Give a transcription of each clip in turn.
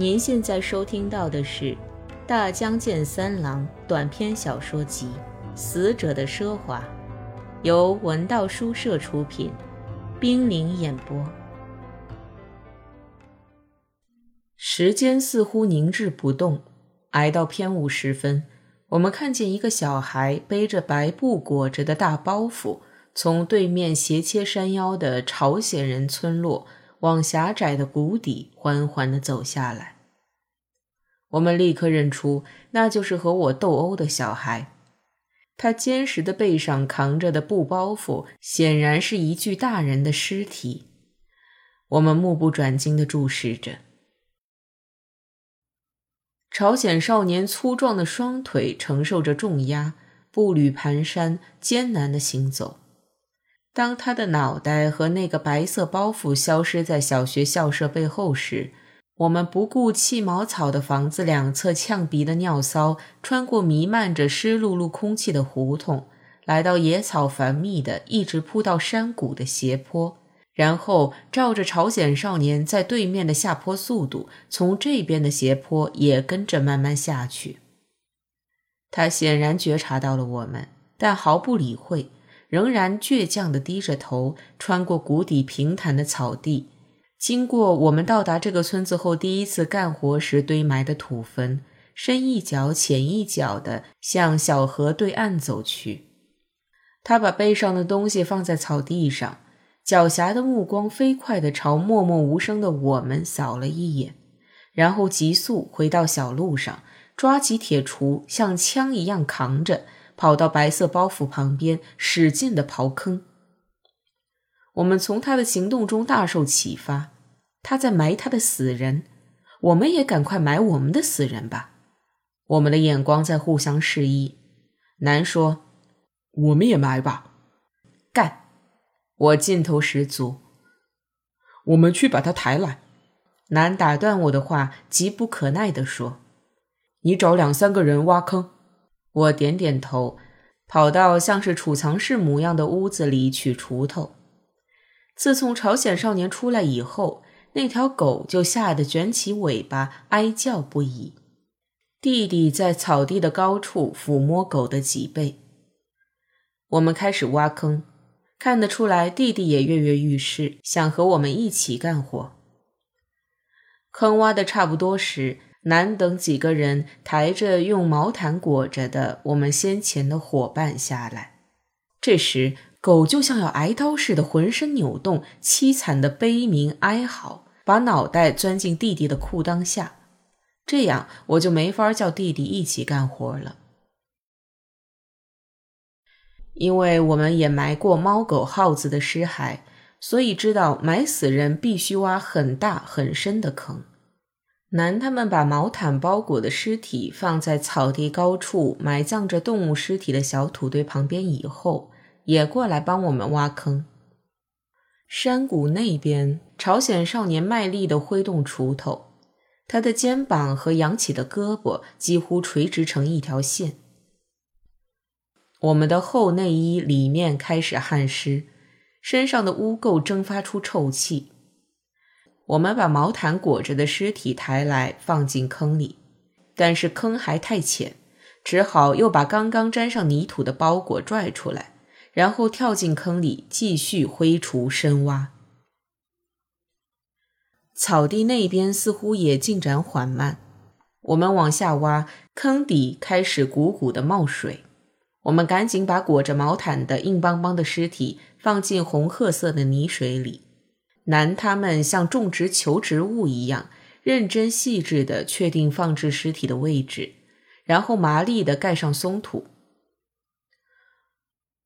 您现在收听到的是《大江健三郎》短篇小说集《死者的奢华》，由文道书社出品，冰凌演播。时间似乎凝滞不动，挨到偏午时分，我们看见一个小孩背着白布裹着的大包袱，从对面斜切山腰的朝鲜人村落。往狭窄的谷底缓缓地走下来，我们立刻认出那就是和我斗殴的小孩。他坚实的背上扛着的布包袱，显然是一具大人的尸体。我们目不转睛地注视着。朝鲜少年粗壮的双腿承受着重压，步履蹒跚，艰难地行走。当他的脑袋和那个白色包袱消失在小学校舍背后时，我们不顾弃茅草的房子两侧呛鼻的尿骚，穿过弥漫着湿漉漉空气的胡同，来到野草繁密的、一直铺到山谷的斜坡，然后照着朝鲜少年在对面的下坡速度，从这边的斜坡也跟着慢慢下去。他显然觉察到了我们，但毫不理会。仍然倔强地低着头，穿过谷底平坦的草地，经过我们到达这个村子后第一次干活时堆埋的土坟，深一脚浅一脚地向小河对岸走去。他把背上的东西放在草地上，狡黠的目光飞快地朝默默无声的我们扫了一眼，然后急速回到小路上，抓起铁锄，像枪一样扛着。跑到白色包袱旁边，使劲地刨坑。我们从他的行动中大受启发，他在埋他的死人，我们也赶快埋我们的死人吧。我们的眼光在互相示意。南说：“我们也埋吧。”干！我劲头十足。我们去把他抬来。南打断我的话，急不可耐地说：“你找两三个人挖坑。”我点点头，跑到像是储藏室模样的屋子里取锄头。自从朝鲜少年出来以后，那条狗就吓得卷起尾巴哀叫不已。弟弟在草地的高处抚摸狗的脊背。我们开始挖坑，看得出来弟弟也跃跃欲试，想和我们一起干活。坑挖的差不多时。难等几个人抬着用毛毯裹着的我们先前的伙伴下来，这时狗就像要挨刀似的，浑身扭动，凄惨的悲鸣哀嚎，把脑袋钻进弟弟的裤裆下。这样我就没法叫弟弟一起干活了，因为我们也埋过猫狗耗子的尸骸，所以知道埋死人必须挖很大很深的坑。男他们把毛毯包裹的尸体放在草地高处埋葬着动物尸体的小土堆旁边以后，也过来帮我们挖坑。山谷那边，朝鲜少年卖力地挥动锄头，他的肩膀和扬起的胳膊几乎垂直成一条线。我们的厚内衣里面开始汗湿，身上的污垢蒸发出臭气。我们把毛毯裹着的尸体抬来，放进坑里，但是坑还太浅，只好又把刚刚沾上泥土的包裹拽出来，然后跳进坑里，继续挥锄深挖。草地那边似乎也进展缓慢，我们往下挖，坑底开始鼓鼓的冒水。我们赶紧把裹着毛毯的硬邦邦的尸体放进红褐色的泥水里。男他们像种植球植物一样认真细致地确定放置尸体的位置，然后麻利地盖上松土。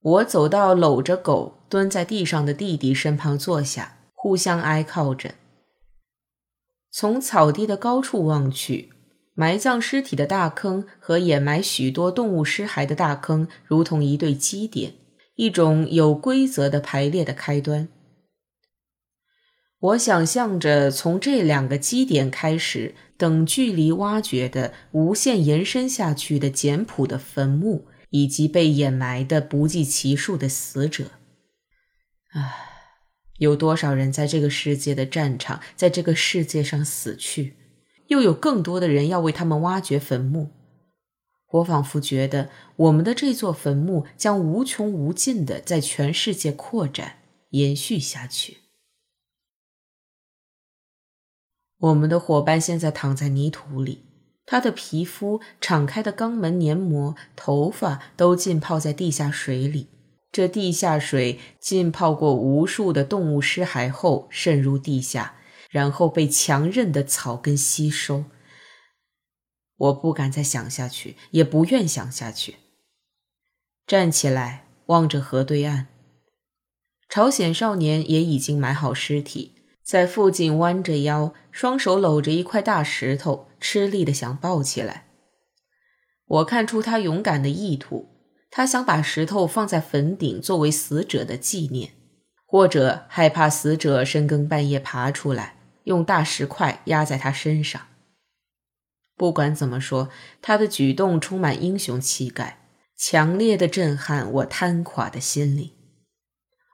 我走到搂着狗蹲在地上的弟弟身旁坐下，互相挨靠着。从草地的高处望去，埋葬尸体的大坑和掩埋许多动物尸骸的大坑如同一对基点，一种有规则的排列的开端。我想象着从这两个基点开始，等距离挖掘的无限延伸下去的简朴的坟墓，以及被掩埋的不计其数的死者。唉，有多少人在这个世界的战场，在这个世界上死去？又有更多的人要为他们挖掘坟墓。我仿佛觉得，我们的这座坟墓将无穷无尽的在全世界扩展、延续下去。我们的伙伴现在躺在泥土里，他的皮肤、敞开的肛门黏膜、头发都浸泡在地下水里。这地下水浸泡过无数的动物尸骸后渗入地下，然后被强韧的草根吸收。我不敢再想下去，也不愿想下去。站起来，望着河对岸，朝鲜少年也已经埋好尸体，在附近弯着腰，双手搂着一块大石头，吃力的想抱起来。我看出他勇敢的意图。他想把石头放在坟顶作为死者的纪念，或者害怕死者深更半夜爬出来，用大石块压在他身上。不管怎么说，他的举动充满英雄气概，强烈的震撼我瘫垮的心灵。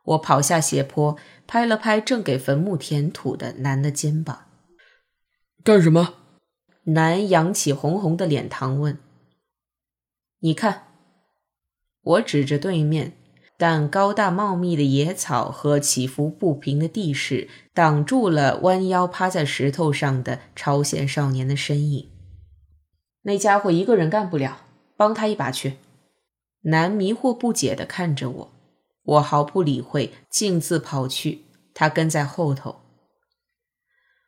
我跑下斜坡，拍了拍正给坟墓填土的男的肩膀。干什么？男扬起红红的脸膛问：“你看。”我指着对面，但高大茂密的野草和起伏不平的地势挡住了弯腰趴在石头上的朝鲜少年的身影。那家伙一个人干不了，帮他一把去。男迷惑不解地看着我，我毫不理会，径自跑去，他跟在后头。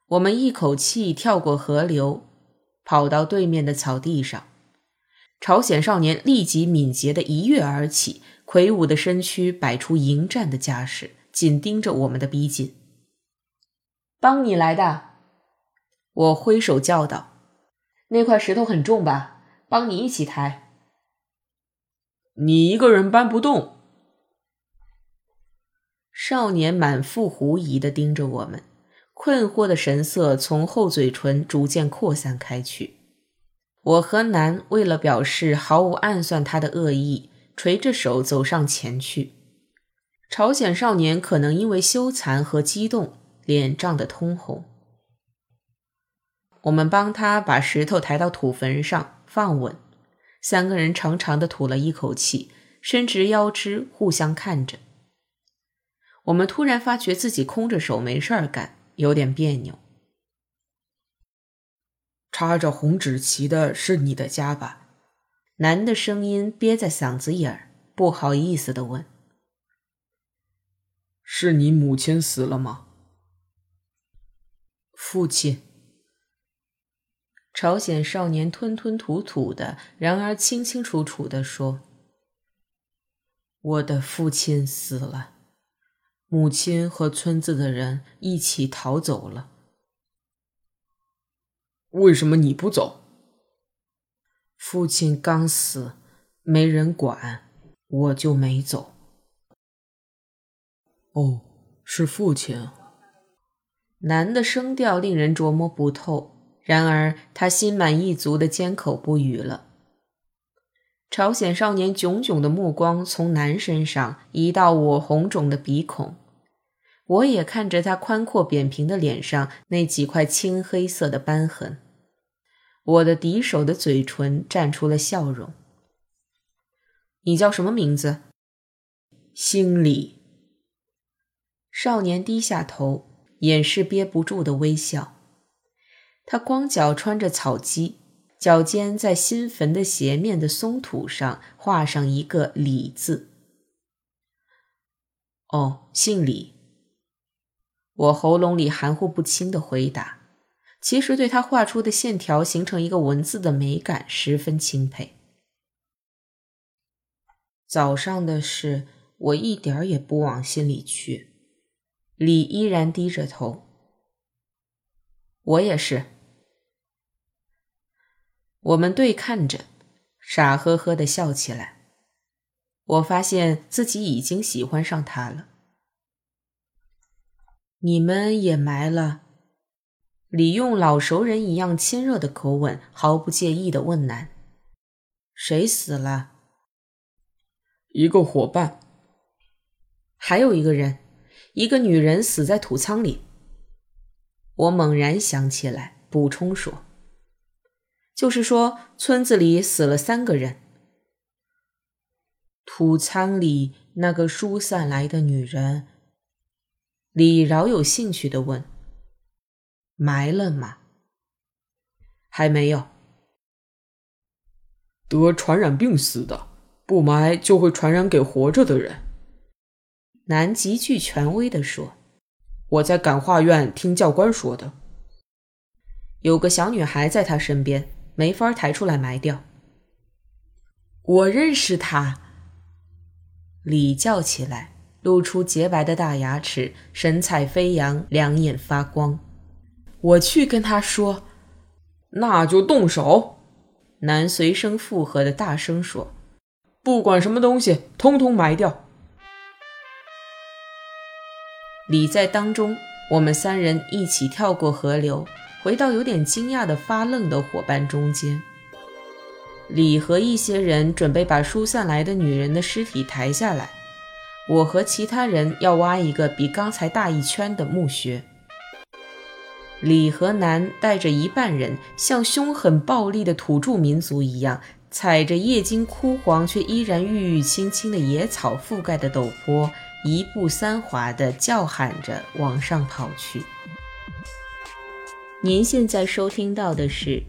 我们一口气跳过河流，跑到对面的草地上。朝鲜少年立即敏捷地一跃而起，魁梧的身躯摆出迎战的架势，紧盯着我们的逼近。帮你来的，我挥手叫道：“那块石头很重吧？帮你一起抬。”你一个人搬不动。少年满腹狐疑地盯着我们，困惑的神色从厚嘴唇逐渐扩散开去。我和南为了表示毫无暗算他的恶意，垂着手走上前去。朝鲜少年可能因为羞惭和激动，脸涨得通红。我们帮他把石头抬到土坟上，放稳。三个人长长的吐了一口气，伸直腰肢，互相看着。我们突然发觉自己空着手没事儿干，有点别扭。插着红纸旗的是你的家吧？男的声音憋在嗓子眼儿，不好意思的问：“是你母亲死了吗？”父亲。朝鲜少年吞吞吐吐的，然而清清楚楚的说：“我的父亲死了，母亲和村子的人一起逃走了。”为什么你不走？父亲刚死，没人管，我就没走。哦，是父亲。男的声调令人琢磨不透，然而他心满意足的缄口不语了。朝鲜少年炯炯的目光从男身上移到我红肿的鼻孔。我也看着他宽阔扁平的脸上那几块青黑色的斑痕，我的敌手的嘴唇绽出了笑容。你叫什么名字？心里。少年低下头，掩饰憋不住的微笑。他光脚穿着草屐，脚尖在新坟的斜面的松土上画上一个“李”字。哦，姓李。我喉咙里含糊不清的回答，其实对他画出的线条形成一个文字的美感十分钦佩。早上的事我一点儿也不往心里去。李依然低着头。我也是。我们对看着，傻呵呵的笑起来。我发现自己已经喜欢上他了。你们也埋了？李用老熟人一样亲热的口吻，毫不介意的问南：“谁死了？”一个伙伴。还有一个人，一个女人死在土仓里。我猛然想起来，补充说：“就是说，村子里死了三个人。土仓里那个疏散来的女人，李饶有兴趣的问：“埋了吗？”“还没有。”“得传染病死的，不埋就会传染给活着的人。”南极具权威的说：“我在感化院听教官说的。有个小女孩在他身边，没法抬出来埋掉。”“我认识她。”李叫起来，露出洁白的大牙齿，神采飞扬，两眼发光。我去跟他说，那就动手。男随声附和的大声说：“不管什么东西，通通埋掉。”李在当中，我们三人一起跳过河流，回到有点惊讶的发愣的伙伴中间。李和一些人准备把疏散来的女人的尸体抬下来，我和其他人要挖一个比刚才大一圈的墓穴。李和南带着一半人，像凶狠暴力的土著民族一样，踩着叶茎枯黄却依然郁郁青青的野草覆盖的陡坡，一步三滑地叫喊着往上跑去。您现在收听到的是。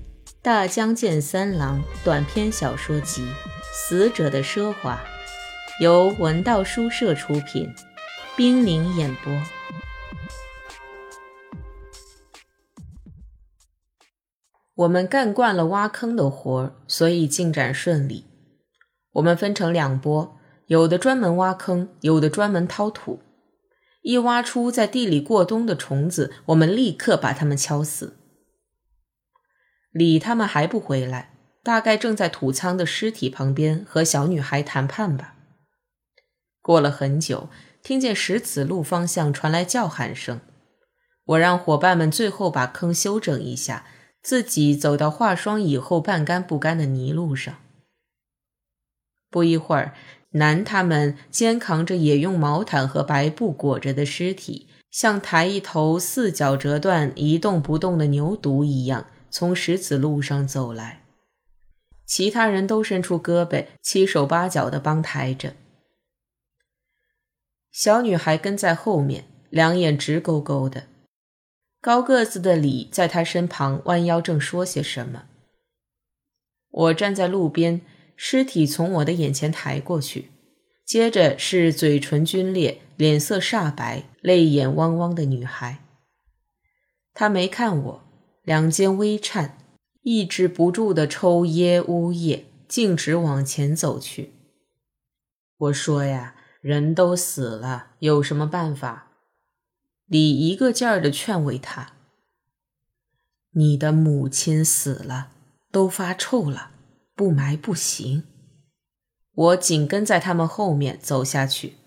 大江健三郎短篇小说集《死者的奢华》，由文道书社出品，冰凌演播。我们干惯了挖坑的活，所以进展顺利。我们分成两波，有的专门挖坑，有的专门掏土。一挖出在地里过冬的虫子，我们立刻把它们敲死。李他们还不回来，大概正在土仓的尸体旁边和小女孩谈判吧。过了很久，听见石子路方向传来叫喊声，我让伙伴们最后把坑修整一下，自己走到化霜以后半干不干的泥路上。不一会儿，男他们肩扛着也用毛毯和白布裹着的尸体，像抬一头四脚折断、一动不动的牛犊一样。从石子路上走来，其他人都伸出胳膊，七手八脚的帮抬着。小女孩跟在后面，两眼直勾勾的。高个子的李在她身旁弯腰，正说些什么。我站在路边，尸体从我的眼前抬过去，接着是嘴唇皲裂、脸色煞白、泪眼汪汪的女孩。她没看我。两肩微颤，抑制不住的抽噎呜咽，径直往前走去。我说呀，人都死了，有什么办法？李一个劲儿的劝慰他：“你的母亲死了，都发臭了，不埋不行。”我紧跟在他们后面走下去，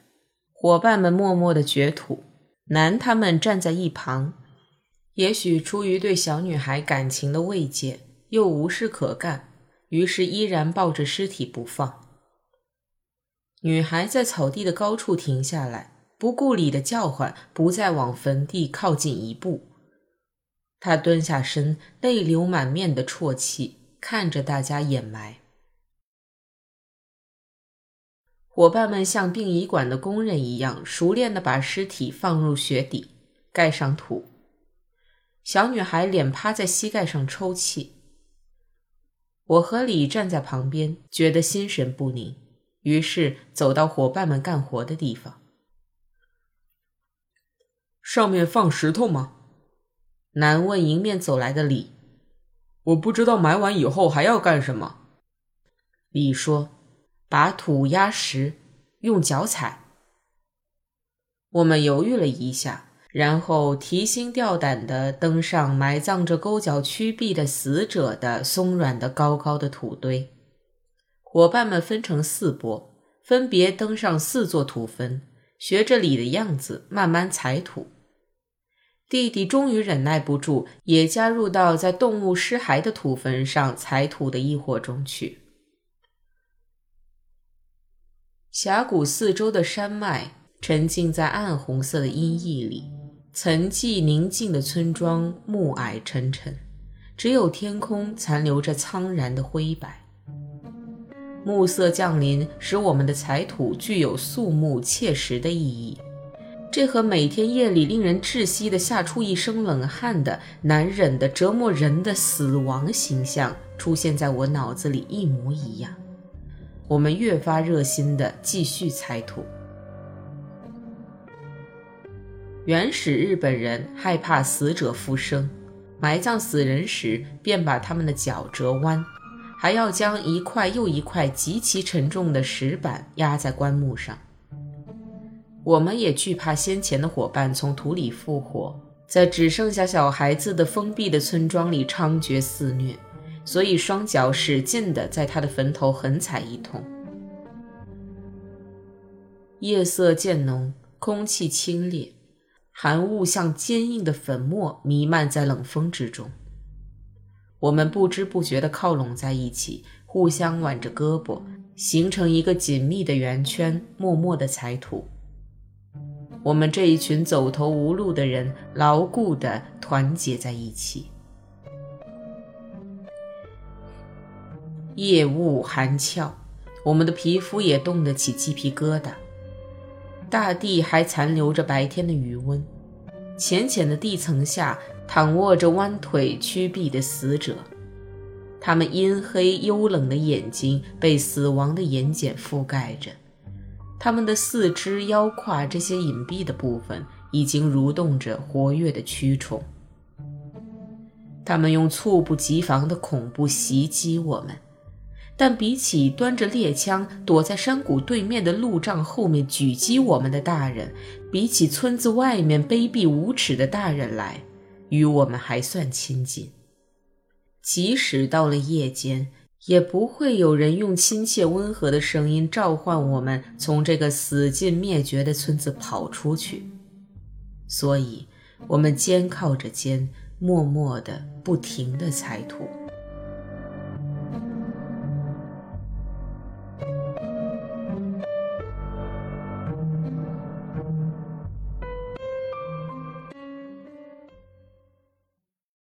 伙伴们默默的掘土，男他们站在一旁。也许出于对小女孩感情的慰藉，又无事可干，于是依然抱着尸体不放。女孩在草地的高处停下来，不顾里的叫唤，不再往坟地靠近一步。她蹲下身，泪流满面的啜泣，看着大家掩埋。伙伴们像殡仪馆的工人一样，熟练地把尸体放入雪底，盖上土。小女孩脸趴在膝盖上抽泣。我和李站在旁边，觉得心神不宁，于是走到伙伴们干活的地方。上面放石头吗？难问迎面走来的李。我不知道埋完以后还要干什么。李说：“把土压实，用脚踩。”我们犹豫了一下。然后提心吊胆地登上埋葬着沟角曲臂的死者的松软的高高的土堆。伙伴们分成四波，分别登上四座土坟，学着李的样子慢慢踩土。弟弟终于忍耐不住，也加入到在动物尸骸的土坟上踩土的异伙中去。峡谷四周的山脉沉浸在暗红色的阴翳里。沉寂宁静的村庄，暮霭沉沉，只有天空残留着苍然的灰白。暮色降临，使我们的财土具有肃穆切实的意义。这和每天夜里令人窒息的吓出一身冷汗的难忍的折磨人的死亡形象出现在我脑子里一模一样。我们越发热心地继续采土。原始日本人害怕死者复生，埋葬死人时便把他们的脚折弯。还要将一块又一块极其沉重的石板压在棺木上。我们也惧怕先前的伙伴从土里复活，在只剩下小孩子的封闭的村庄里猖獗肆虐，所以双脚使劲地在他的坟头狠踩一通。夜色渐浓，空气清冽，寒雾像坚硬的粉末弥漫在冷风之中。我们不知不觉地靠拢在一起，互相挽着胳膊，形成一个紧密的圆圈，默默地采土。我们这一群走投无路的人，牢固地团结在一起。夜雾寒峭，我们的皮肤也冻得起鸡皮疙瘩。大地还残留着白天的余温，浅浅的地层下。躺卧着弯腿屈臂的死者，他们阴黑幽冷的眼睛被死亡的眼睑覆盖着，他们的四肢、腰胯这些隐蔽的部分已经蠕动着活跃的蛆虫。他们用猝不及防的恐怖袭击我们，但比起端着猎枪躲在山谷对面的路障后面狙击我们的大人，比起村子外面卑鄙无耻的大人来，与我们还算亲近，即使到了夜间，也不会有人用亲切温和的声音召唤我们从这个死尽灭绝的村子跑出去。所以，我们肩靠着肩，默默的、不停的踩土。